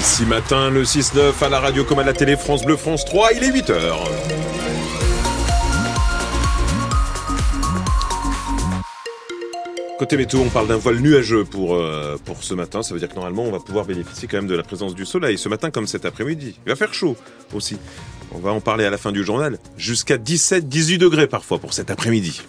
Ici matin, le 6-9 à la radio comme à la télé France Bleu France 3, il est 8h. Côté météo, on parle d'un voile nuageux pour, euh, pour ce matin. Ça veut dire que normalement, on va pouvoir bénéficier quand même de la présence du soleil ce matin comme cet après-midi. Il va faire chaud aussi. On va en parler à la fin du journal. Jusqu'à 17-18 degrés parfois pour cet après-midi.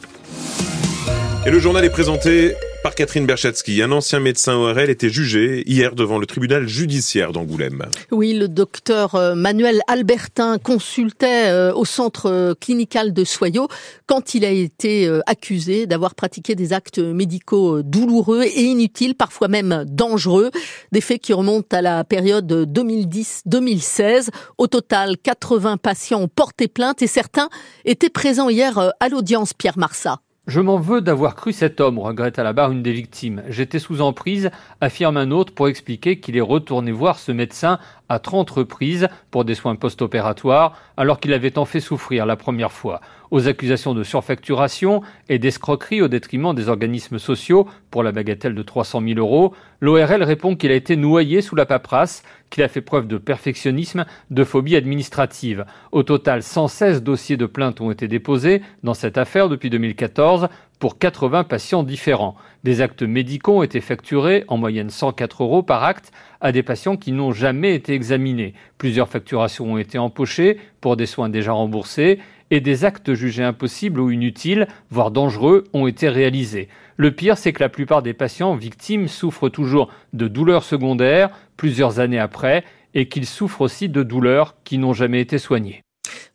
Et le journal est présenté par Catherine Berchatsky. Un ancien médecin ORL était jugé hier devant le tribunal judiciaire d'Angoulême. Oui, le docteur euh, Manuel Albertin consultait euh, au centre euh, clinical de Soyaux quand il a été accusé d'avoir pratiqué des actes médicaux douloureux et inutiles, parfois même dangereux, des faits qui remontent à la période 2010-2016. Au total, 80 patients ont porté plainte et certains étaient présents hier à l'audience Pierre Marsat. Je m'en veux d'avoir cru cet homme, regrette à la barre une des victimes. J'étais sous emprise, affirme un autre pour expliquer qu'il est retourné voir ce médecin à 30 reprises pour des soins post-opératoires, alors qu'il avait tant fait souffrir la première fois. Aux accusations de surfacturation et d'escroquerie au détriment des organismes sociaux pour la bagatelle de 300 000 euros, l'ORL répond qu'il a été noyé sous la paperasse, qu'il a fait preuve de perfectionnisme, de phobie administrative. Au total, 116 dossiers de plainte ont été déposés dans cette affaire depuis 2014 pour 80 patients différents. Des actes médicaux ont été facturés, en moyenne 104 euros par acte, à des patients qui n'ont jamais été examinés. Plusieurs facturations ont été empochées pour des soins déjà remboursés et des actes jugés impossibles ou inutiles, voire dangereux, ont été réalisés. Le pire, c'est que la plupart des patients victimes souffrent toujours de douleurs secondaires plusieurs années après et qu'ils souffrent aussi de douleurs qui n'ont jamais été soignées.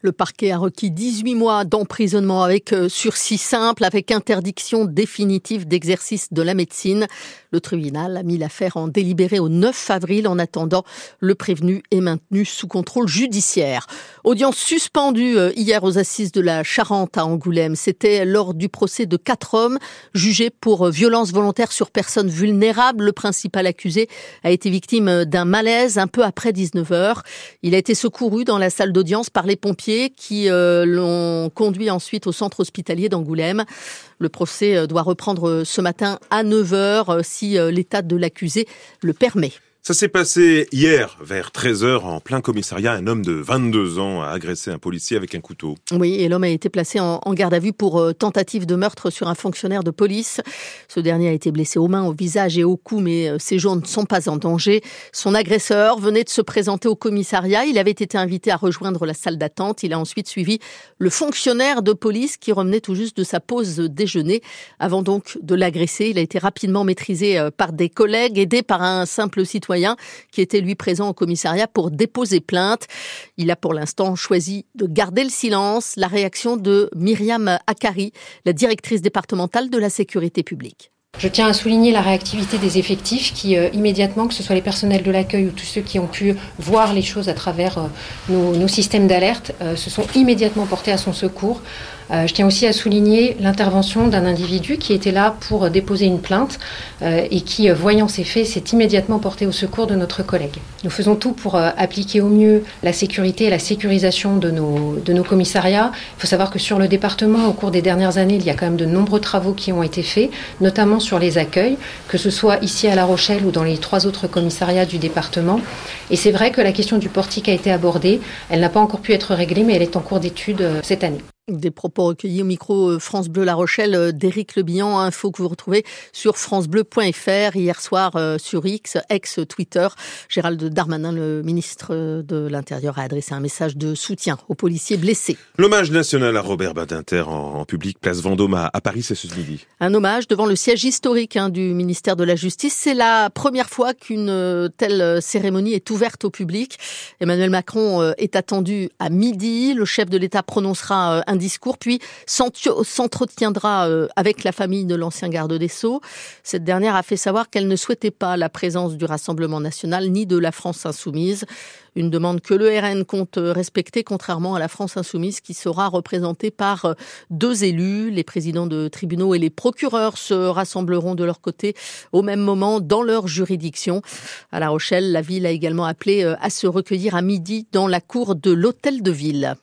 Le parquet a requis 18 mois d'emprisonnement avec euh, sursis simple, avec interdiction définitive d'exercice de la médecine. Le tribunal a mis l'affaire en délibéré au 9 avril. En attendant, le prévenu est maintenu sous contrôle judiciaire. Audience suspendue euh, hier aux assises de la Charente à Angoulême. C'était lors du procès de quatre hommes jugés pour euh, violence volontaire sur personnes vulnérables. Le principal accusé a été victime d'un malaise un peu après 19 heures. Il a été secouru dans la salle d'audience par les pompiers qui euh, l'ont conduit ensuite au centre hospitalier d'Angoulême. Le procès euh, doit reprendre euh, ce matin à 9h si l'état de l'accusé le permet. Ça s'est passé hier, vers 13h, en plein commissariat. Un homme de 22 ans a agressé un policier avec un couteau. Oui, et l'homme a été placé en, garde à vue pour euh, tentative de meurtre sur un fonctionnaire de police. Ce dernier a été blessé aux mains, au visage et au cou, mais euh, ses jours ne sont pas en danger. Son agresseur venait de se présenter au commissariat. Il avait été invité à rejoindre la salle d'attente. Il a ensuite suivi le fonctionnaire de police qui revenait tout juste de sa pause déjeuner. Avant donc de l'agresser, il a été rapidement maîtrisé euh, par des collègues, aidé par un simple citoyen qui était lui présent au commissariat pour déposer plainte. Il a pour l'instant choisi de garder le silence. La réaction de Myriam Akari, la directrice départementale de la sécurité publique. Je tiens à souligner la réactivité des effectifs qui, euh, immédiatement, que ce soit les personnels de l'accueil ou tous ceux qui ont pu voir les choses à travers euh, nos, systèmes d'alerte, euh, se sont immédiatement portés à son secours je tiens aussi à souligner l'intervention d'un individu qui était là pour déposer une plainte et qui, voyant ces faits, s'est immédiatement porté au secours de notre collègue. Nous faisons tout pour appliquer au mieux la sécurité et la sécurisation de nos, de nos commissariats. Il faut savoir que sur le département, au cours des dernières années, il y a quand même de nombreux travaux qui ont été faits, notamment sur les accueils, que ce soit ici à La Rochelle ou dans les trois autres commissariats du département. Et c'est vrai que la question du portique a été abordée. Elle n'a pas encore pu être réglée, mais elle est en cours d'étude cette année. Des propos recueillis au micro euh, France Bleu La Rochelle euh, d'Éric Lebihan, info que vous retrouvez sur francebleu.fr hier soir euh, sur X, ex-Twitter. Gérald Darmanin, le ministre de l'Intérieur, a adressé un message de soutien aux policiers blessés. L'hommage national à Robert Badinter en, public, place Vendôme à, Paris, c'est ce midi. Un hommage devant le siège historique hein, du ministère de la Justice. C'est la première fois qu'une telle cérémonie est ouverte au public. Emmanuel Macron est attendu à midi. Le chef de l'État prononcera un discours, puis s'entretiendra euh, avec la famille de l'ancien garde des Sceaux. Cette dernière a fait savoir qu'elle ne souhaitait pas la présence du Rassemblement national ni de la France insoumise. Une demande que le RN compte respecter, contrairement à la France insoumise qui sera représentée par euh, deux élus. Les présidents de tribunaux et les procureurs se rassembleront de leur côté au même moment dans leur juridiction. À La Rochelle, la ville a également appelé euh, à se recueillir à midi dans la cour de l'hôtel de ville.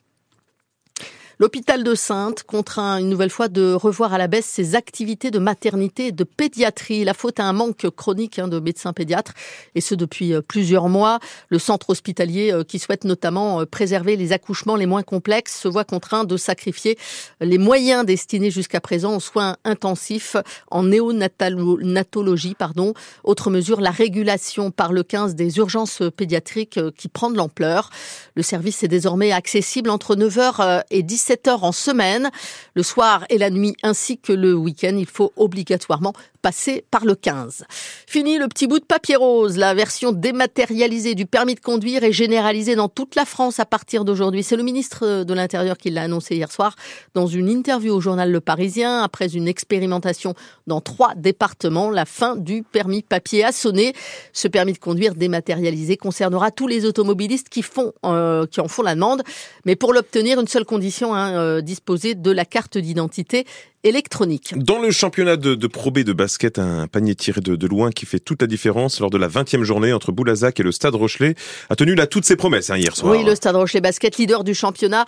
L'hôpital de Sainte contraint une nouvelle fois de revoir à la baisse ses activités de maternité et de pédiatrie. La faute à un manque chronique hein, de médecins pédiatres, et ce depuis euh, plusieurs mois. Le centre hospitalier, euh, qui souhaite notamment euh, préserver les accouchements les moins complexes, se voit contraint de sacrifier les moyens destinés jusqu'à présent aux soins intensifs en néonatologie. Pardon. Autre mesure, la régulation par le 15 des urgences pédiatriques qui prend de l'ampleur. Le service est désormais accessible entre 9h et 10 7 heures en semaine. Le soir et la nuit ainsi que le week-end, il faut obligatoirement passer par le 15. Fini le petit bout de papier rose. La version dématérialisée du permis de conduire est généralisée dans toute la France à partir d'aujourd'hui. C'est le ministre de l'Intérieur qui l'a annoncé hier soir dans une interview au journal Le Parisien. Après une expérimentation dans trois départements, la fin du permis papier a sonné. Ce permis de conduire dématérialisé concernera tous les automobilistes qui font, euh, qui en font la demande. Mais pour l'obtenir, une seule condition, hein, euh, disposer de la carte d'identité électronique. Dans le championnat de, de Pro B de basket, un panier tiré de, loin qui fait toute la différence lors de la 20e journée entre Boulazac et le Stade Rochelet a tenu là toutes ses promesses hein, hier soir. Oui, le Stade Rochelet basket, leader du championnat,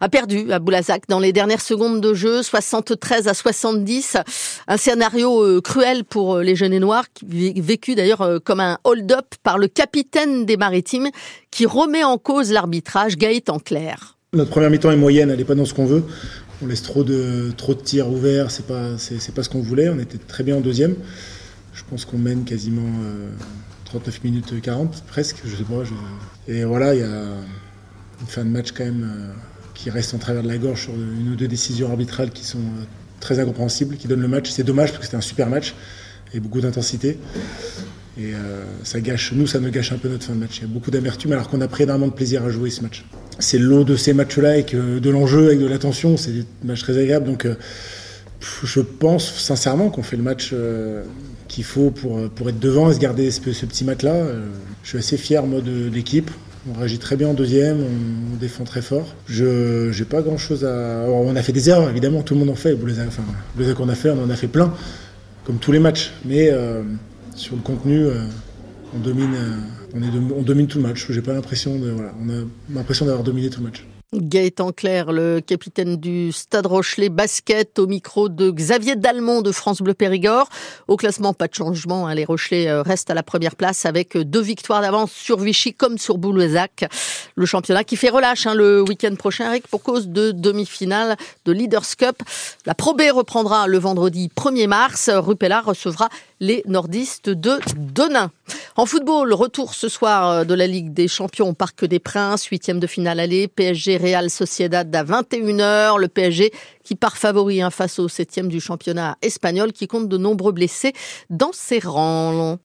a perdu à Boulazac dans les dernières secondes de jeu, 73 à 70. Un scénario euh, cruel pour euh, les jeunes et noirs, vécu d'ailleurs comme un hold-up par le capitaine des Maritimes qui remet en cause l'arbitrage Gaëtan Clair. Notre première mi-temps est moyenne, elle n'est pas dans ce qu'on veut on laisse trop de, trop de tirs ouverts, c'est pas, c'est, pas ce qu'on voulait. On était très bien en deuxième. Je pense qu'on mène quasiment 39 euh, minutes 40, presque, je sais pas. Et voilà, il y a une fin de match quand même euh, qui reste en travers de la gorge sur une ou deux décisions arbitrales qui sont euh, très incompréhensibles, qui donnent le match. C'est dommage parce que c'était un super match et beaucoup d'intensité. Et ça gâche, nous, ça nous gâche un peu notre fin de match. Il y a beaucoup d'amertume alors qu'on a pris énormément de plaisir à jouer ce match c'est le lot de ces matchs-là avec de l'enjeu, avec de l'attention. C'est des matchs très agréables. Donc, euh, je pense sincèrement qu'on fait le match euh, qu'il faut pour, pour être devant et se garder ce, petit match-là. Euh, je suis assez fier, moi, de, l'équipe. On réagit très bien en deuxième, on, défend très fort. Je n'ai pas grand-chose à... on a fait des erreurs, évidemment, tout le monde en fait. Les enfin, qu'on a fait, on en a fait plein, comme tous les matchs. Mais sur le contenu, on domine on, domine tout le match. J'ai pas l'impression voilà, on l'impression d'avoir dominé tout le match. Gaëtan Claire, le capitaine du Stade Rochelet basket, au micro de Xavier Dalmont de France Bleu Périgord. Au classement, pas de changement. Hein. Les Rochelais euh, restent à la première place avec deux victoires d'avance sur Vichy comme sur Boulouzac. Le championnat qui fait relâche hein, le week-end prochain, Eric, pour cause de demi-finale de Leaders Cup. La Pro B reprendra le vendredi 1er mars. Rupella recevra les nordistes de Denain. En football, retour ce soir euh, de la Ligue des Champions au Parc des Princes, huitième de finale aller, PSG Real Sociedad à 21h, le PSG qui part favori hein, face au septième du championnat espagnol qui compte de nombreux blessés dans ses rangs.